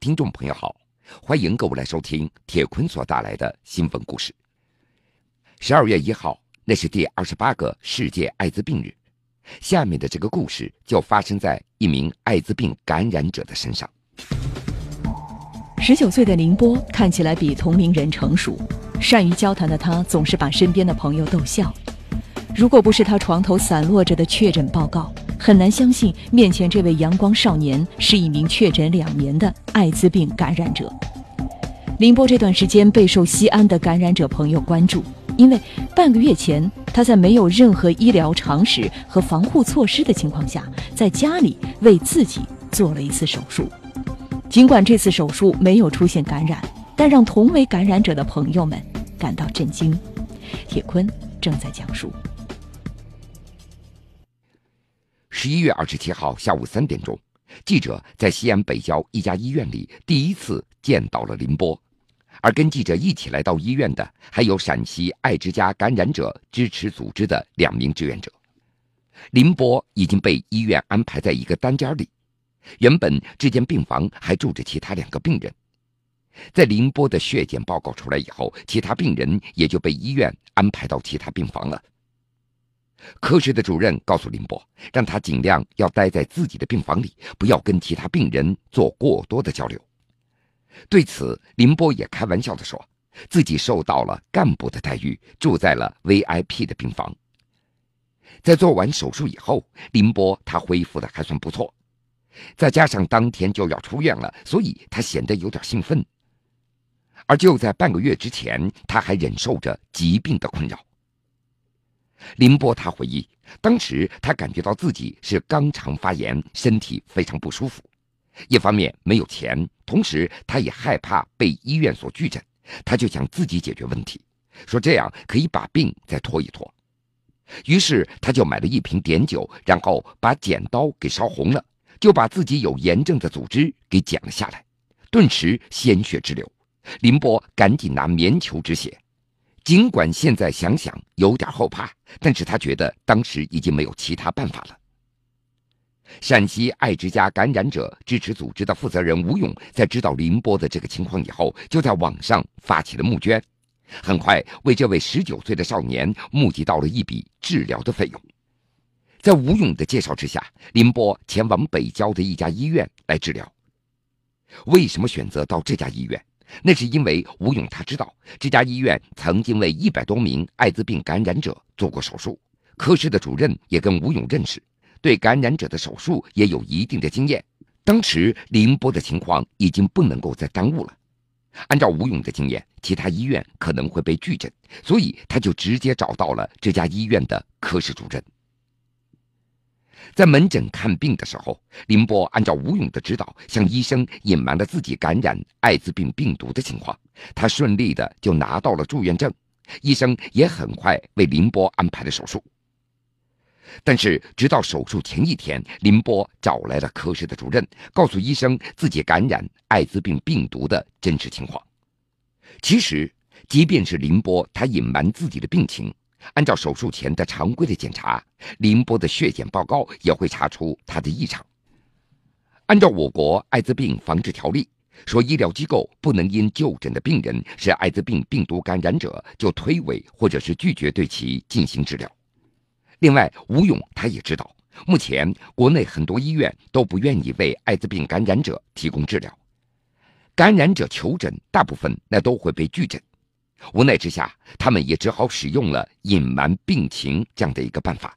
听众朋友好，欢迎各位来收听铁坤所带来的新闻故事。十二月一号，那是第二十八个世界艾滋病日。下面的这个故事就发生在一名艾滋病感染者的身上。十九岁的宁波看起来比同龄人成熟，善于交谈的他总是把身边的朋友逗笑。如果不是他床头散落着的确诊报告，很难相信面前这位阳光少年是一名确诊两年的艾滋病感染者。林波这段时间备受西安的感染者朋友关注，因为半个月前他在没有任何医疗常识和防护措施的情况下，在家里为自己做了一次手术。尽管这次手术没有出现感染，但让同为感染者的朋友们感到震惊。铁坤正在讲述。十一月二十七号下午三点钟，记者在西安北郊一家医院里第一次见到了林波，而跟记者一起来到医院的还有陕西爱之家感染者支持组织的两名志愿者。林波已经被医院安排在一个单间里，原本这间病房还住着其他两个病人。在林波的血检报告出来以后，其他病人也就被医院安排到其他病房了。科室的主任告诉林波，让他尽量要待在自己的病房里，不要跟其他病人做过多的交流。对此，林波也开玩笑地说，自己受到了干部的待遇，住在了 VIP 的病房。在做完手术以后，林波他恢复的还算不错，再加上当天就要出院了，所以他显得有点兴奋。而就在半个月之前，他还忍受着疾病的困扰。林波他回忆，当时他感觉到自己是肛肠发炎，身体非常不舒服。一方面没有钱，同时他也害怕被医院所拒诊，他就想自己解决问题，说这样可以把病再拖一拖。于是他就买了一瓶碘酒，然后把剪刀给烧红了，就把自己有炎症的组织给剪了下来，顿时鲜血直流。林波赶紧拿棉球止血。尽管现在想想有点后怕，但是他觉得当时已经没有其他办法了。陕西爱之家感染者支持组织的负责人吴勇在知道林波的这个情况以后，就在网上发起了募捐，很快为这位十九岁的少年募集到了一笔治疗的费用。在吴勇的介绍之下，林波前往北郊的一家医院来治疗。为什么选择到这家医院？那是因为吴勇他知道这家医院曾经为一百多名艾滋病感染者做过手术，科室的主任也跟吴勇认识，对感染者的手术也有一定的经验。当时林波的情况已经不能够再耽误了，按照吴勇的经验，其他医院可能会被拒诊，所以他就直接找到了这家医院的科室主任。在门诊看病的时候，林波按照吴勇的指导，向医生隐瞒了自己感染艾滋病病毒的情况。他顺利的就拿到了住院证，医生也很快为林波安排了手术。但是，直到手术前一天，林波找来了科室的主任，告诉医生自己感染艾滋病病毒的真实情况。其实，即便是林波他隐瞒自己的病情。按照手术前的常规的检查，林波的血检报告也会查出他的异常。按照我国艾滋病防治条例，说医疗机构不能因就诊的病人是艾滋病病毒感染者就推诿或者是拒绝对其进行治疗。另外，吴勇他也知道，目前国内很多医院都不愿意为艾滋病感染者提供治疗，感染者求诊大部分那都会被拒诊。无奈之下，他们也只好使用了隐瞒病情这样的一个办法。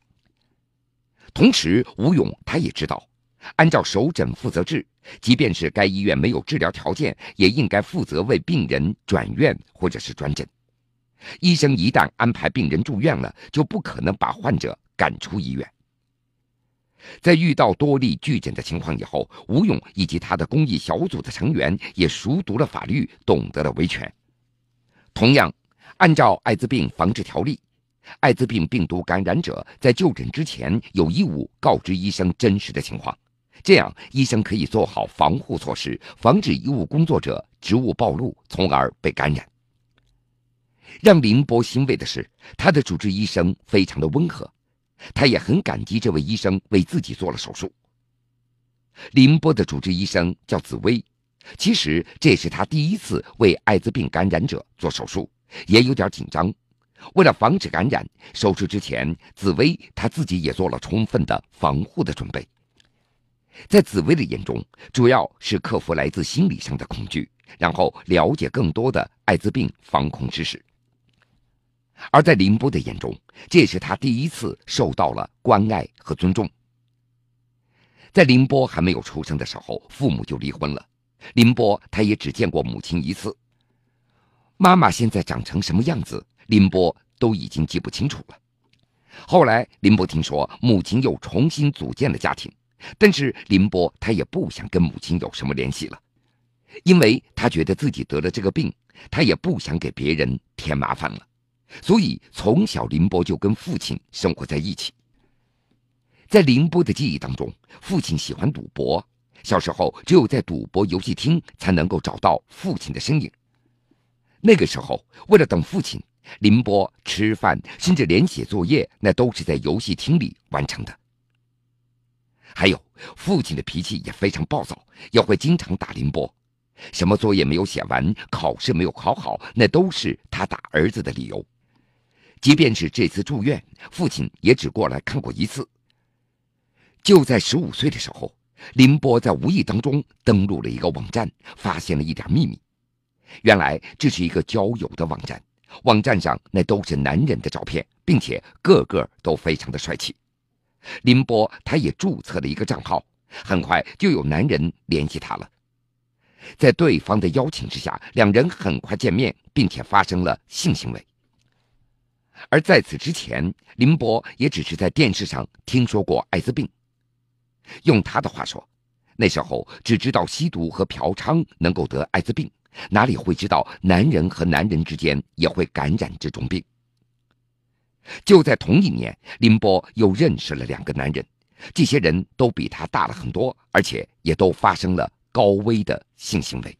同时，吴勇他也知道，按照首诊负责制，即便是该医院没有治疗条件，也应该负责为病人转院或者是转诊。医生一旦安排病人住院了，就不可能把患者赶出医院。在遇到多例拒诊的情况以后，吴勇以及他的公益小组的成员也熟读了法律，懂得了维权。同样，按照艾滋病防治条例，艾滋病病毒感染者在就诊之前有义务告知医生真实的情况，这样医生可以做好防护措施，防止医务工作者职务暴露，从而被感染。让林波欣慰的是，他的主治医生非常的温和，他也很感激这位医生为自己做了手术。林波的主治医生叫紫薇，其实这是他第一次为艾滋病感染者做手术，也有点紧张。为了防止感染，手术之前，紫薇她自己也做了充分的防护的准备。在紫薇的眼中，主要是克服来自心理上的恐惧，然后了解更多的艾滋病防控知识。而在林波的眼中，这也是他第一次受到了关爱和尊重。在林波还没有出生的时候，父母就离婚了，林波他也只见过母亲一次。妈妈现在长成什么样子，林波都已经记不清楚了。后来，林波听说母亲又重新组建了家庭，但是林波他也不想跟母亲有什么联系了，因为他觉得自己得了这个病，他也不想给别人添麻烦了。所以，从小林波就跟父亲生活在一起。在林波的记忆当中，父亲喜欢赌博，小时候只有在赌博游戏厅才能够找到父亲的身影。那个时候，为了等父亲，林波吃饭，甚至连写作业，那都是在游戏厅里完成的。还有，父亲的脾气也非常暴躁，也会经常打林波。什么作业没有写完，考试没有考好，那都是他打儿子的理由。即便是这次住院，父亲也只过来看过一次。就在十五岁的时候，林波在无意当中登录了一个网站，发现了一点秘密。原来这是一个交友的网站，网站上那都是男人的照片，并且个个都非常的帅气。林波他也注册了一个账号，很快就有男人联系他了。在对方的邀请之下，两人很快见面，并且发生了性行为。而在此之前，林波也只是在电视上听说过艾滋病。用他的话说，那时候只知道吸毒和嫖娼能够得艾滋病，哪里会知道男人和男人之间也会感染这种病？就在同一年，林波又认识了两个男人，这些人都比他大了很多，而且也都发生了高危的性行为。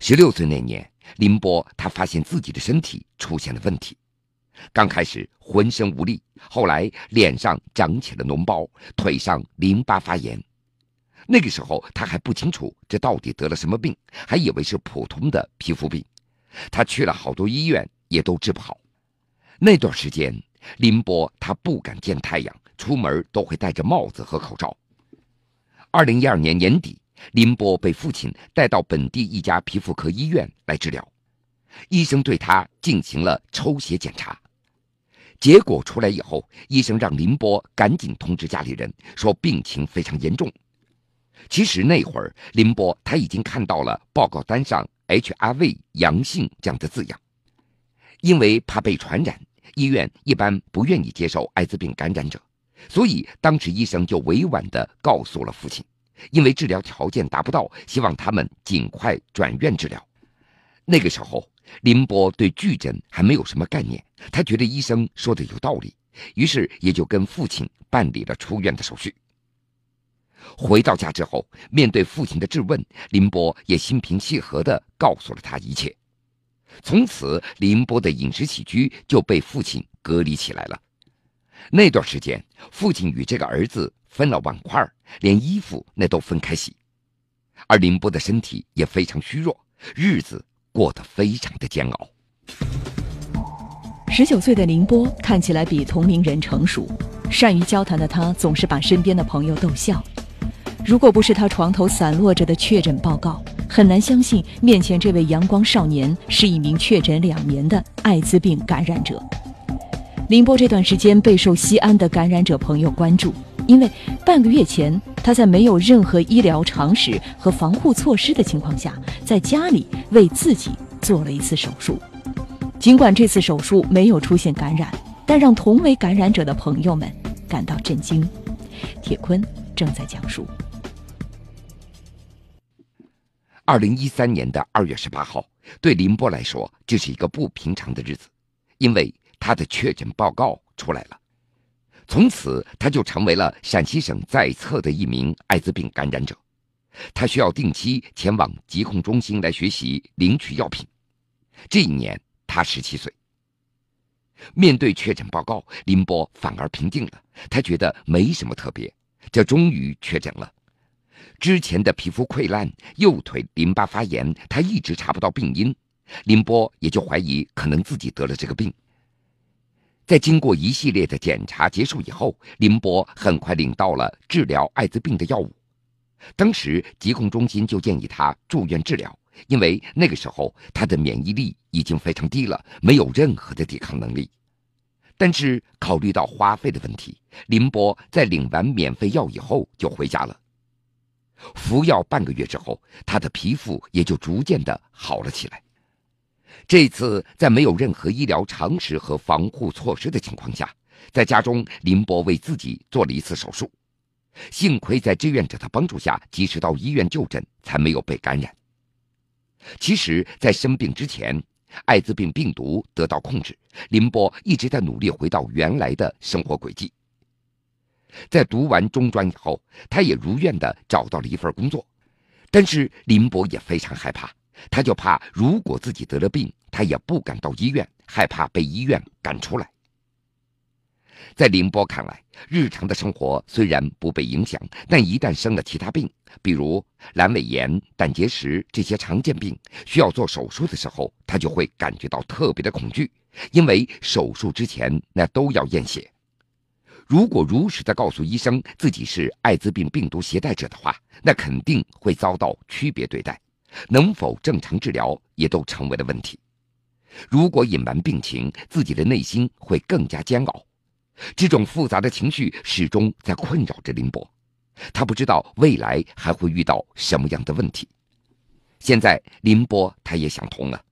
十六岁那年。林波他发现自己的身体出现了问题，刚开始浑身无力，后来脸上长起了脓包，腿上淋巴发炎。那个时候他还不清楚这到底得了什么病，还以为是普通的皮肤病。他去了好多医院，也都治不好。那段时间，林波他不敢见太阳，出门都会戴着帽子和口罩。二零一二年年底。林波被父亲带到本地一家皮肤科医院来治疗，医生对他进行了抽血检查，结果出来以后，医生让林波赶紧通知家里人，说病情非常严重。其实那会儿，林波他已经看到了报告单上 HIV 阳性这样的字样，因为怕被传染，医院一般不愿意接受艾滋病感染者，所以当时医生就委婉地告诉了父亲。因为治疗条件达不到，希望他们尽快转院治疗。那个时候，林波对拒诊还没有什么概念，他觉得医生说的有道理，于是也就跟父亲办理了出院的手续。回到家之后，面对父亲的质问，林波也心平气和地告诉了他一切。从此，林波的饮食起居就被父亲隔离起来了。那段时间，父亲与这个儿子。分了碗筷，连衣服那都分开洗，而林波的身体也非常虚弱，日子过得非常的煎熬。十九岁的林波看起来比同龄人成熟，善于交谈的他总是把身边的朋友逗笑。如果不是他床头散落着的确诊报告，很难相信面前这位阳光少年是一名确诊两年的艾滋病感染者。林波这段时间备受西安的感染者朋友关注。因为半个月前，他在没有任何医疗常识和防护措施的情况下，在家里为自己做了一次手术。尽管这次手术没有出现感染，但让同为感染者的朋友们感到震惊。铁坤正在讲述。二零一三年的二月十八号，对林波来说，这是一个不平常的日子，因为他的确诊报告出来了。从此，他就成为了陕西省在册的一名艾滋病感染者。他需要定期前往疾控中心来学习领取药品。这一年，他十七岁。面对确诊报告，林波反而平静了。他觉得没什么特别，这终于确诊了。之前的皮肤溃烂、右腿淋巴发炎，他一直查不到病因，林波也就怀疑可能自己得了这个病。在经过一系列的检查结束以后，林波很快领到了治疗艾滋病的药物。当时疾控中心就建议他住院治疗，因为那个时候他的免疫力已经非常低了，没有任何的抵抗能力。但是考虑到花费的问题，林波在领完免费药以后就回家了。服药半个月之后，他的皮肤也就逐渐的好了起来。这次在没有任何医疗常识和防护措施的情况下，在家中，林波为自己做了一次手术。幸亏在志愿者的帮助下，及时到医院就诊，才没有被感染。其实，在生病之前，艾滋病病毒得到控制，林波一直在努力回到原来的生活轨迹。在读完中专以后，他也如愿的找到了一份工作，但是林波也非常害怕，他就怕如果自己得了病，他也不敢到医院，害怕被医院赶出来。在林波看来，日常的生活虽然不被影响，但一旦生了其他病，比如阑尾炎、胆结石这些常见病，需要做手术的时候，他就会感觉到特别的恐惧，因为手术之前那都要验血。如果如实的告诉医生自己是艾滋病病毒携带者的话，那肯定会遭到区别对待，能否正常治疗也都成为了问题。如果隐瞒病情，自己的内心会更加煎熬。这种复杂的情绪始终在困扰着林波，他不知道未来还会遇到什么样的问题。现在林波他也想通了，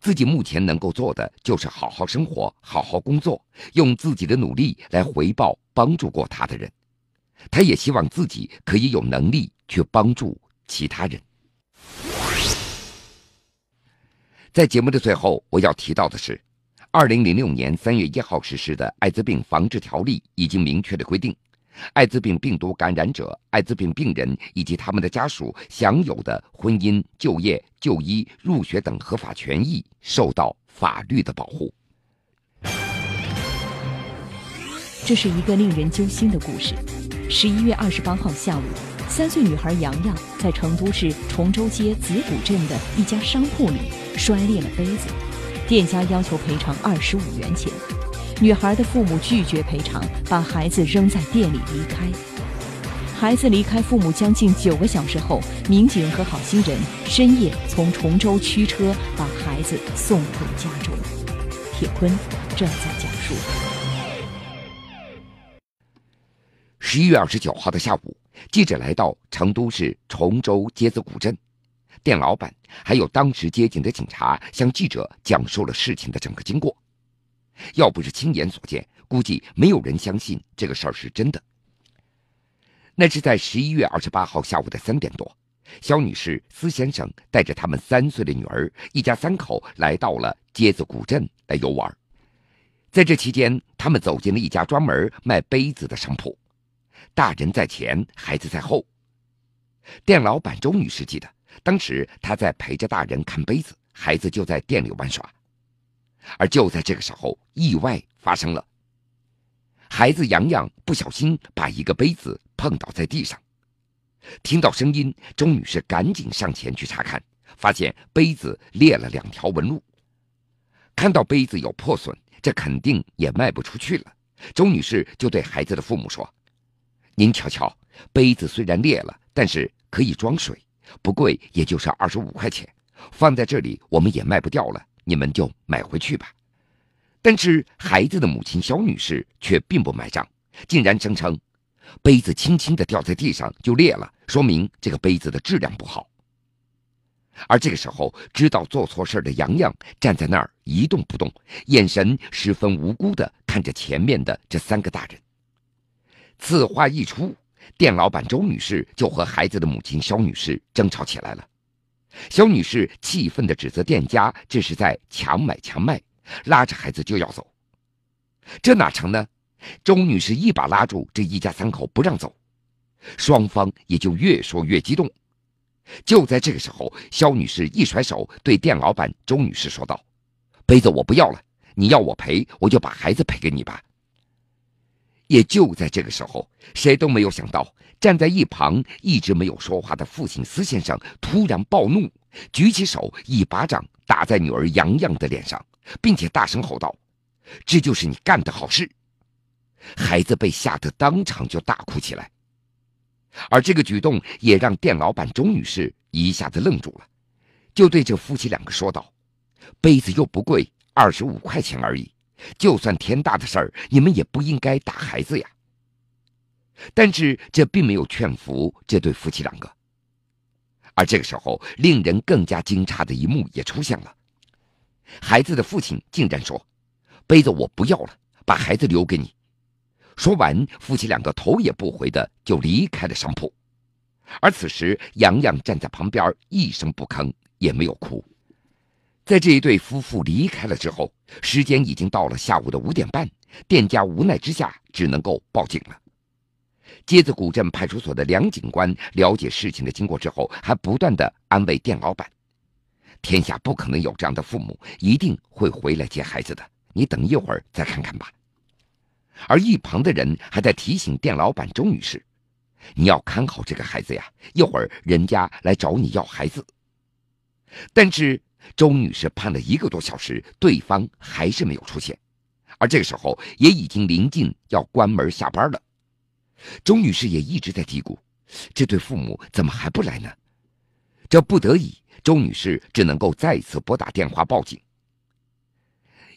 自己目前能够做的就是好好生活，好好工作，用自己的努力来回报帮助过他的人。他也希望自己可以有能力去帮助其他人。在节目的最后，我要提到的是。二零零六年三月一号实施的《艾滋病防治条例》已经明确的规定，艾滋病病毒感染者、艾滋病病人以及他们的家属享有的婚姻、就业、就医、入学等合法权益受到法律的保护。这是一个令人揪心的故事。十一月二十八号下午，三岁女孩洋洋在成都市崇州街子古镇的一家商铺里摔裂了杯子。店家要求赔偿二十五元钱，女孩的父母拒绝赔偿，把孩子扔在店里离开。孩子离开父母将近九个小时后，民警和好心人深夜从崇州驱车把孩子送回家中。铁坤正在讲述。十一月二十九号的下午，记者来到成都市崇州街子古镇。店老板还有当时接警的警察向记者讲述了事情的整个经过。要不是亲眼所见，估计没有人相信这个事儿是真的。那是在十一月二十八号下午的三点多，肖女士、司先生带着他们三岁的女儿，一家三口来到了街子古镇来游玩。在这期间，他们走进了一家专门卖杯子的商铺，大人在前，孩子在后。店老板周女士记得。当时他在陪着大人看杯子，孩子就在店里玩耍。而就在这个时候，意外发生了。孩子洋洋不小心把一个杯子碰倒在地上，听到声音，周女士赶紧上前去查看，发现杯子裂了两条纹路。看到杯子有破损，这肯定也卖不出去了。周女士就对孩子的父母说：“您瞧瞧，杯子虽然裂了，但是可以装水。”不贵，也就是二十五块钱，放在这里我们也卖不掉了，你们就买回去吧。但是孩子的母亲肖女士却并不买账，竟然声称杯子轻轻的掉在地上就裂了，说明这个杯子的质量不好。而这个时候，知道做错事的洋洋站在那儿一动不动，眼神十分无辜的看着前面的这三个大人。此话一出。店老板周女士就和孩子的母亲肖女士争吵起来了。肖女士气愤地指责店家这是在强买强卖，拉着孩子就要走。这哪成呢？周女士一把拉住这一家三口不让走，双方也就越说越激动。就在这个时候，肖女士一甩手对店老板周女士说道：“杯子我不要了，你要我赔，我就把孩子赔给你吧。”也就在这个时候，谁都没有想到，站在一旁一直没有说话的父亲司先生突然暴怒，举起手一巴掌打在女儿洋洋的脸上，并且大声吼道：“这就是你干的好事！”孩子被吓得当场就大哭起来，而这个举动也让店老板钟女士一下子愣住了，就对这夫妻两个说道：“杯子又不贵，二十五块钱而已。”就算天大的事儿，你们也不应该打孩子呀。但是这并没有劝服这对夫妻两个。而这个时候，令人更加惊诧的一幕也出现了：孩子的父亲竟然说：“杯子我不要了，把孩子留给你。”说完，夫妻两个头也不回的就离开了商铺。而此时，洋洋站在旁边，一声不吭，也没有哭。在这一对夫妇离开了之后，时间已经到了下午的五点半，店家无奈之下只能够报警了。街子古镇派出所的梁警官了解事情的经过之后，还不断的安慰店老板：“天下不可能有这样的父母，一定会回来接孩子的，你等一会儿再看看吧。”而一旁的人还在提醒店老板周女士：“你要看好这个孩子呀，一会儿人家来找你要孩子。”但是。周女士盼了一个多小时，对方还是没有出现，而这个时候也已经临近要关门下班了。周女士也一直在嘀咕：这对父母怎么还不来呢？这不得已，周女士只能够再次拨打电话报警。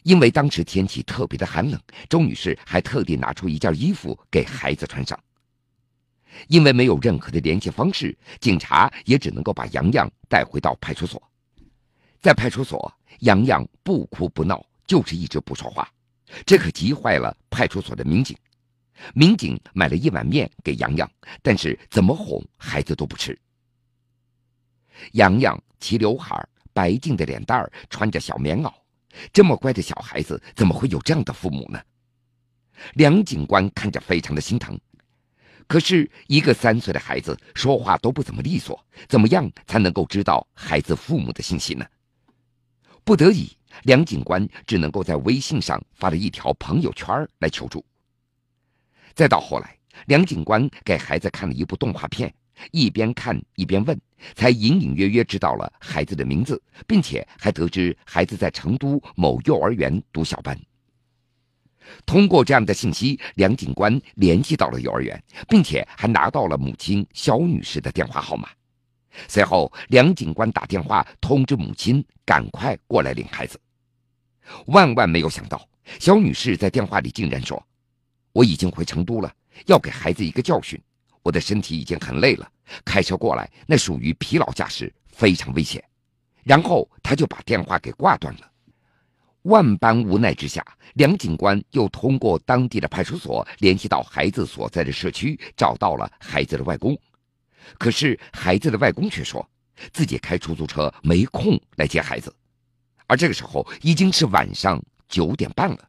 因为当时天气特别的寒冷，周女士还特地拿出一件衣服给孩子穿上。因为没有任何的联系方式，警察也只能够把洋洋带回到派出所。在派出所，洋洋不哭不闹，就是一直不说话，这可急坏了派出所的民警。民警买了一碗面给洋洋，但是怎么哄孩子都不吃。洋洋齐刘海，白净的脸蛋儿，穿着小棉袄，这么乖的小孩子，怎么会有这样的父母呢？梁警官看着非常的心疼，可是一个三岁的孩子说话都不怎么利索，怎么样才能够知道孩子父母的信息呢？不得已，梁警官只能够在微信上发了一条朋友圈来求助。再到后来，梁警官给孩子看了一部动画片，一边看一边问，才隐隐约约知道了孩子的名字，并且还得知孩子在成都某幼儿园读小班。通过这样的信息，梁警官联系到了幼儿园，并且还拿到了母亲肖女士的电话号码。随后，梁警官打电话通知母亲赶快过来领孩子。万万没有想到，肖女士在电话里竟然说：“我已经回成都了，要给孩子一个教训。我的身体已经很累了，开车过来那属于疲劳驾驶，非常危险。”然后她就把电话给挂断了。万般无奈之下，梁警官又通过当地的派出所联系到孩子所在的社区，找到了孩子的外公。可是孩子的外公却说，自己开出租车没空来接孩子，而这个时候已经是晚上九点半了。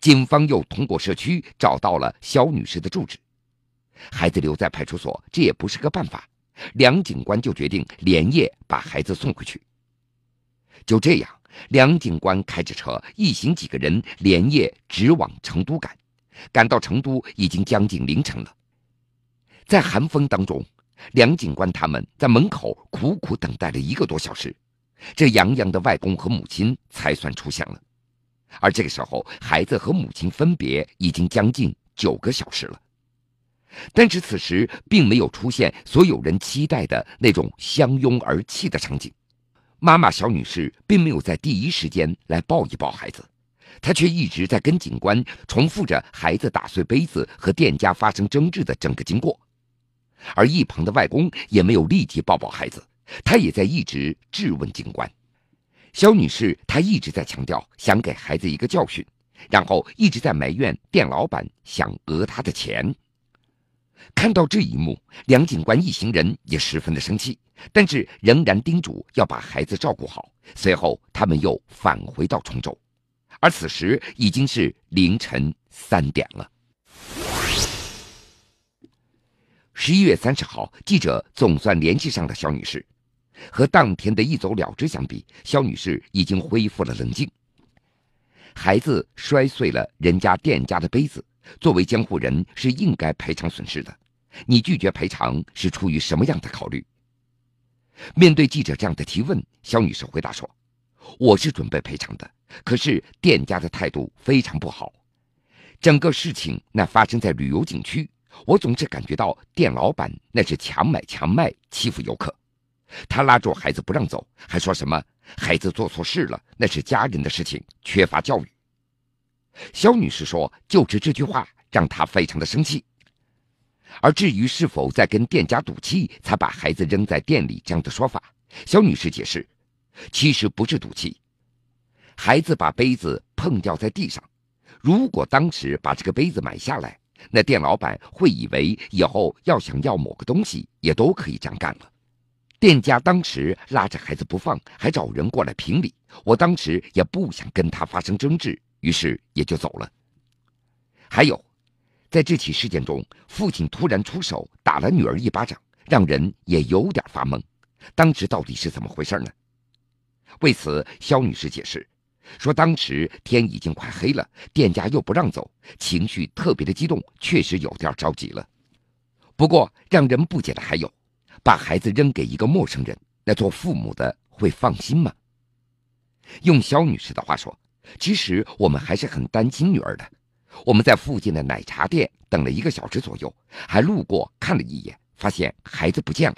警方又通过社区找到了肖女士的住址，孩子留在派出所这也不是个办法，梁警官就决定连夜把孩子送回去。就这样，梁警官开着车，一行几个人连夜直往成都赶，赶到成都已经将近凌晨了。在寒风当中，梁警官他们在门口苦苦等待了一个多小时，这杨洋的外公和母亲才算出现了。而这个时候，孩子和母亲分别已经将近九个小时了。但是此时并没有出现所有人期待的那种相拥而泣的场景。妈妈小女士并没有在第一时间来抱一抱孩子，她却一直在跟警官重复着孩子打碎杯子和店家发生争执的整个经过。而一旁的外公也没有立即抱抱孩子，他也在一直质问警官。肖女士她一直在强调想给孩子一个教训，然后一直在埋怨店老板想讹她的钱。看到这一幕，梁警官一行人也十分的生气，但是仍然叮嘱要把孩子照顾好。随后，他们又返回到崇州，而此时已经是凌晨三点了。十一月三十号，记者总算联系上了肖女士。和当天的一走了之相比，肖女士已经恢复了冷静。孩子摔碎了人家店家的杯子，作为监护人是应该赔偿损失的。你拒绝赔偿是出于什么样的考虑？面对记者这样的提问，肖女士回答说：“我是准备赔偿的，可是店家的态度非常不好。整个事情那发生在旅游景区，我总是感觉到店老板那是强买强卖，欺负游客。他拉住孩子不让走，还说什么孩子做错事了，那是家人的事情，缺乏教育。”肖女士说：“就是这句话让她非常的生气。”而至于是否在跟店家赌气才把孩子扔在店里这样的说法，肖女士解释，其实不是赌气。孩子把杯子碰掉在地上，如果当时把这个杯子买下来，那店老板会以为以后要想要某个东西也都可以这样干了。店家当时拉着孩子不放，还找人过来评理，我当时也不想跟他发生争执，于是也就走了。还有。在这起事件中，父亲突然出手打了女儿一巴掌，让人也有点发懵。当时到底是怎么回事呢？为此，肖女士解释说，当时天已经快黑了，店家又不让走，情绪特别的激动，确实有点着急了。不过，让人不解的还有，把孩子扔给一个陌生人，那做父母的会放心吗？用肖女士的话说，其实我们还是很担心女儿的。我们在附近的奶茶店等了一个小时左右，还路过看了一眼，发现孩子不见了。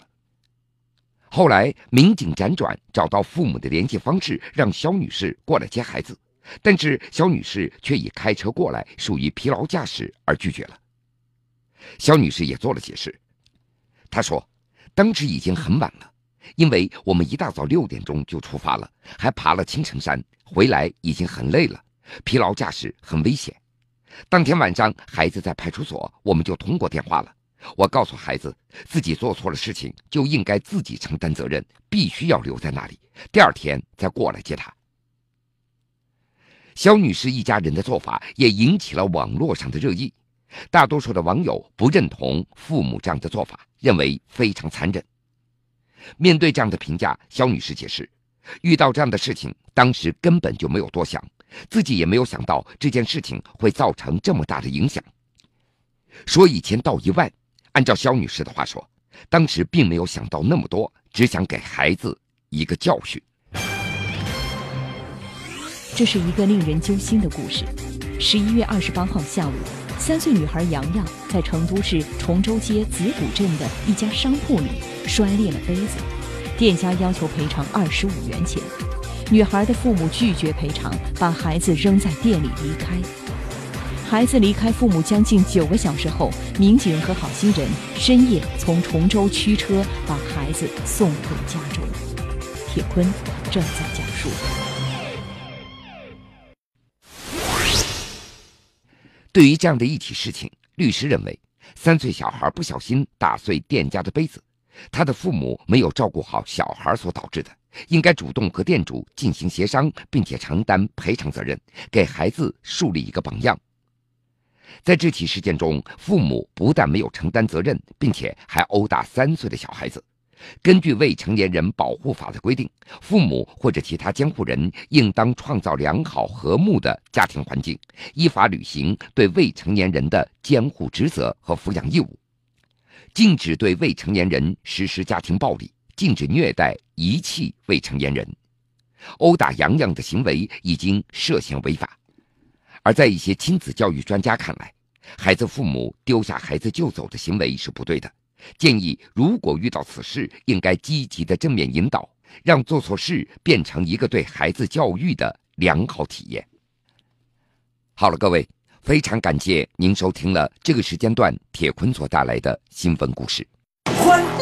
后来民警辗转找到父母的联系方式，让肖女士过来接孩子，但是肖女士却以开车过来属于疲劳驾驶而拒绝了。肖女士也做了解释，她说，当时已经很晚了，因为我们一大早六点钟就出发了，还爬了青城山，回来已经很累了，疲劳驾驶很危险。当天晚上，孩子在派出所，我们就通过电话了。我告诉孩子，自己做错了事情就应该自己承担责任，必须要留在那里，第二天再过来接他。肖女士一家人的做法也引起了网络上的热议，大多数的网友不认同父母这样的做法，认为非常残忍。面对这样的评价，肖女士解释，遇到这样的事情，当时根本就没有多想。自己也没有想到这件事情会造成这么大的影响。说一千道一万，按照肖女士的话说，当时并没有想到那么多，只想给孩子一个教训。这是一个令人揪心的故事。十一月二十八号下午，三岁女孩洋洋在成都市崇州街子古镇的一家商铺里摔裂了杯子，店家要求赔偿二十五元钱。女孩的父母拒绝赔偿，把孩子扔在店里离开。孩子离开父母将近九个小时后，民警和好心人深夜从崇州驱车把孩子送回家中。铁坤正在讲述。对于这样的一起事情，律师认为，三岁小孩不小心打碎店家的杯子，他的父母没有照顾好小孩所导致的。应该主动和店主进行协商，并且承担赔偿责任，给孩子树立一个榜样。在这起事件中，父母不但没有承担责任，并且还殴打三岁的小孩子。根据《未成年人保护法》的规定，父母或者其他监护人应当创造良好和睦的家庭环境，依法履行对未成年人的监护职责和抚养义务，禁止对未成年人实施家庭暴力。禁止虐待、遗弃未成年人，殴打洋洋的行为已经涉嫌违法。而在一些亲子教育专家看来，孩子父母丢下孩子就走的行为是不对的。建议如果遇到此事，应该积极的正面引导，让做错事变成一个对孩子教育的良好体验。好了，各位，非常感谢您收听了这个时间段铁坤所带来的新闻故事。欢。